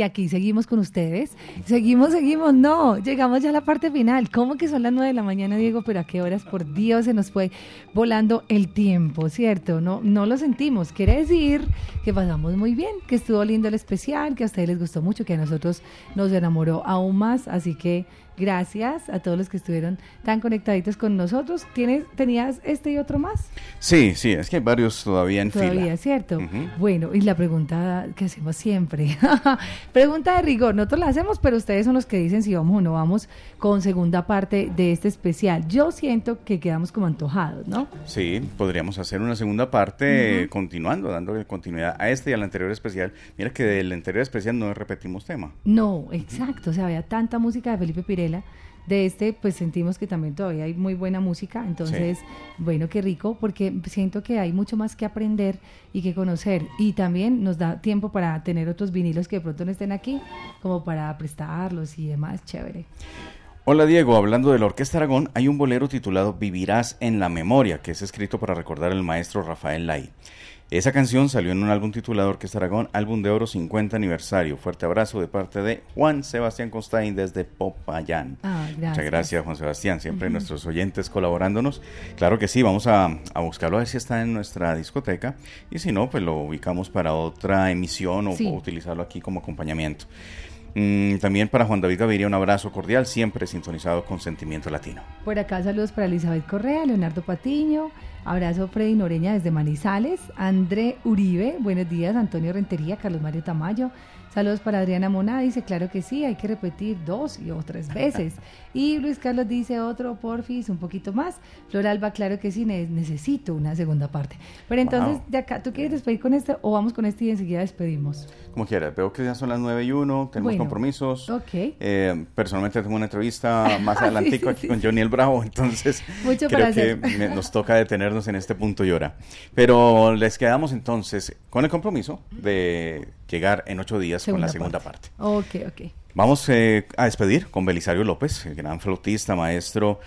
Y aquí seguimos con ustedes. Seguimos, seguimos. No, llegamos ya a la parte final. ¿Cómo que son las nueve de la mañana, Diego? Pero a qué horas, por Dios, se nos fue volando el tiempo, ¿cierto? No, no lo sentimos. Quiere decir que pasamos muy bien, que estuvo lindo el especial, que a ustedes les gustó mucho, que a nosotros nos enamoró aún más. Así que Gracias a todos los que estuvieron tan conectaditos con nosotros. ¿Tienes, ¿Tenías este y otro más? Sí, sí, es que hay varios todavía en todavía, fila. ¿cierto? Bueno, y la pregunta que hacemos siempre. pregunta de rigor. Nosotros la hacemos, pero ustedes son los que dicen si vamos o no vamos con segunda parte de este especial. Yo siento que quedamos como antojados, ¿no? Sí, podríamos hacer una segunda parte continuando, dándole continuidad a este y al anterior especial. Mira que del anterior especial no repetimos tema. No, exacto. O sea, había tanta música de Felipe De este, pues sentimos que también todavía hay muy buena música, entonces, bueno, qué rico, porque siento que hay mucho más que aprender y que conocer, y también nos da tiempo para tener otros vinilos que de pronto no estén aquí, como para prestarlos y demás, chévere. Hola Diego, hablando de la Orquesta Aragón, hay un bolero titulado Vivirás en la Memoria, que es escrito para recordar al maestro Rafael Lai. Esa canción salió en un álbum titulado Orquesta Aragón, álbum de oro 50 aniversario. Fuerte abrazo de parte de Juan Sebastián Constain desde Popayán. Ah, Muchas gracias Juan Sebastián, siempre nuestros oyentes colaborándonos. Claro que sí, vamos a, a, buscarlo a ver si está en nuestra discoteca y si no, pues lo ubicamos para otra emisión o, Sí. o utilizarlo aquí como acompañamiento. Mm, también para Juan David Gaviria un abrazo cordial, siempre sintonizado con Sentimiento Latino. Por acá saludos para Elizabeth Correa, Leonardo Patiño, abrazo Freddy Noreña desde Manizales, André Uribe, buenos días, Antonio Rentería, Carlos Mario Tamayo, saludos para Adriana Mona, dice claro que sí, hay que repetir dos y o tres veces. Y Luis Carlos dice otro, porfis, un poquito más. Floralba, claro que sí, ne- necesito una segunda parte. Pero entonces, Wow. de acá, ¿tú quieres despedir con este o vamos con este y enseguida despedimos? Como quieras, veo que ya son las 9 y 1, tenemos Bueno, compromisos. ok. Eh, personalmente tengo una entrevista más Sí, adelantico sí, aquí sí, con Johnny el Bravo, entonces Mucho creo para que me- nos toca detenernos en este punto y hora. Pero les quedamos entonces con el compromiso de llegar en ocho días con la segunda parte. Ok, ok. Vamos eh, a despedir con Belisario López, el gran flautista, maestro,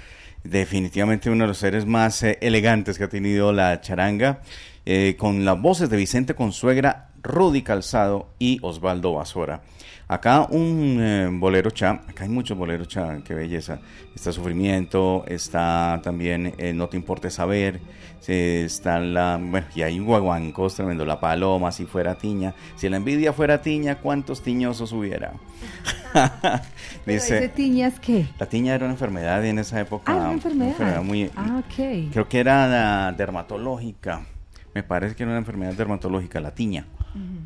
definitivamente uno de los seres más eh, elegantes que ha tenido la charanga, eh, con las voces de Vicente Consuegra, Rudy Calzado y Osvaldo Basora. Acá un eh, bolero cha, acá hay muchos boleros cha, qué belleza. Está Sufrimiento, está también eh, No te importe saber, eh, está la, bueno, y hay guaguancos tremendo, La Paloma, si fuera tiña, si la envidia fuera tiña, ¿cuántos tiñosos hubiera? ¿Pero Dice, tiñas qué? la tiña era una enfermedad en esa época. Ah, una enfermedad. muy, Ah, ok. Creo que era dermatológica. Me parece que era una enfermedad dermatológica, la tiña.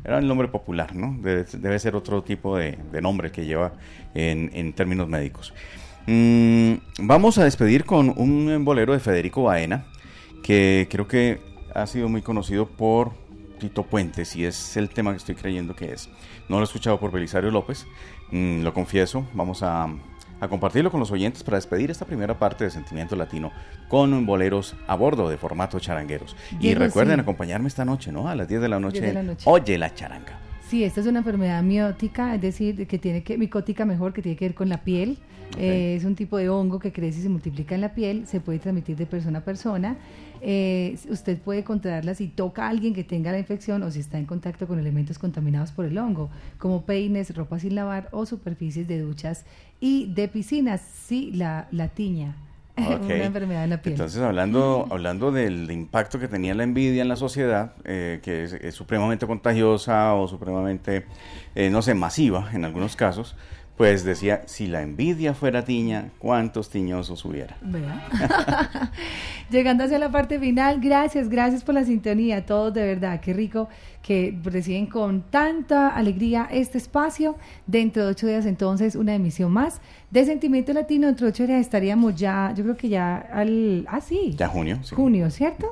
Era el nombre popular, ¿no? Debe, debe ser otro tipo de, de nombre que lleva en, en términos médicos. Mm, vamos a despedir con un bolero de Federico Baena, que creo que ha sido muy conocido por Tito Puentes y es el tema que estoy creyendo que es. No lo he escuchado por Belisario López, mm, lo confieso. Vamos a, a compartirlo con los oyentes para despedir esta primera parte de Sentimiento Latino con boleros a bordo de formato charangueros. Y recuerden sí. acompañe esta noche, ¿no? A las 10 de la noche. de la noche. Oye la charanga. Sí, esta es una enfermedad miótica, es decir, que tiene que, micótica mejor, que tiene que ver con la piel. Eh, es un tipo de hongo que crece y se multiplica en la piel, se puede transmitir de persona a persona. Eh, usted puede contraerla si toca a alguien que tenga la infección o si está en contacto con elementos contaminados por el hongo, como peines, ropa sin lavar o superficies de duchas y de piscinas. Sí, la, la tiña, una enfermedad de la piel. Entonces, hablando, hablando del impacto que tenía la envidia en la sociedad, eh, que es, es supremamente contagiosa o supremamente, eh, no sé, masiva en algunos casos, Pues decía, si la envidia fuera tiña, ¿cuántos tiñosos hubiera? ¿Verdad? Llegando hacia la parte final, gracias, gracias por la sintonía, todos de verdad, qué rico que reciben con tanta alegría este espacio. Dentro de ocho días entonces una emisión más de Sentimiento Latino, dentro de ocho días estaríamos ya, yo creo que ya al... Ah, sí. Ya junio. Sí. Junio, ¿cierto?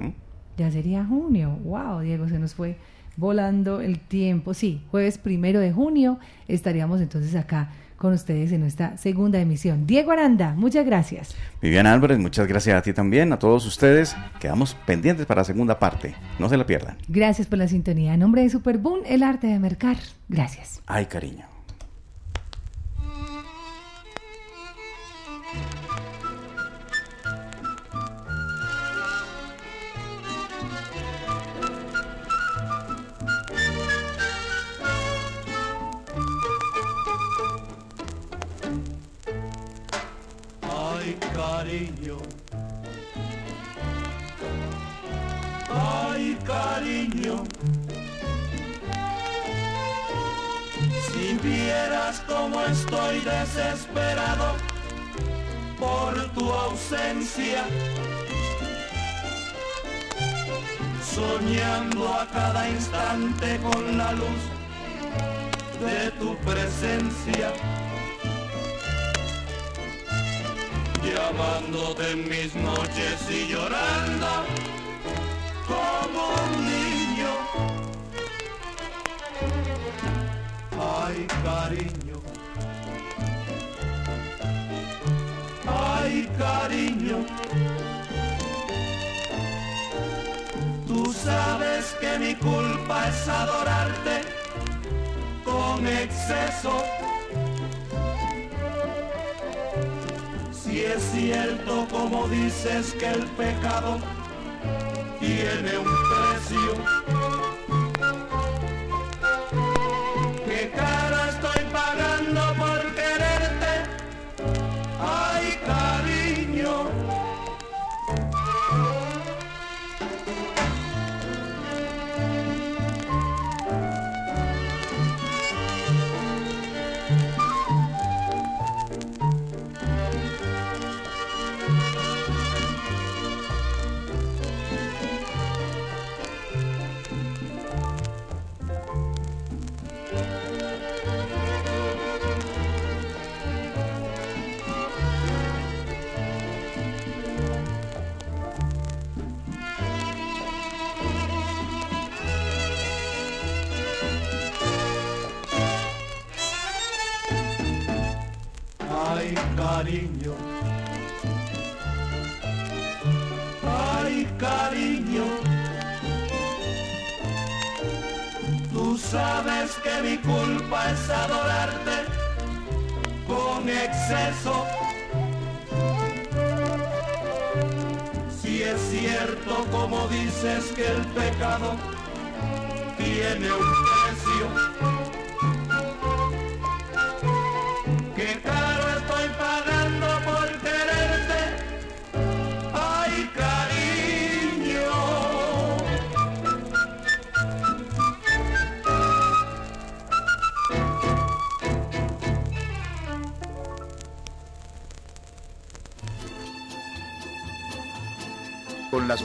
Ya sería junio. Wow, Diego, se nos fue volando el tiempo. Sí, jueves primero de junio estaríamos entonces acá con ustedes en nuestra segunda emisión. Diego Aranda, muchas gracias. Viviana Álvarez, muchas gracias a ti también, a todos ustedes. Quedamos pendientes para la segunda parte. No se la pierdan. Gracias por la sintonía. En nombre de Superboom, el arte de mercar. Gracias. Ay, cariño. Ay, cariño. Si vieras cómo estoy desesperado por tu ausencia, soñando a cada instante con la luz de tu presencia. Llamándote en mis noches y llorando como un niño. Ay, cariño. Ay, cariño. Tú sabes que mi culpa es adorarte con exceso. Es cierto como dices que el pecado tiene un precio.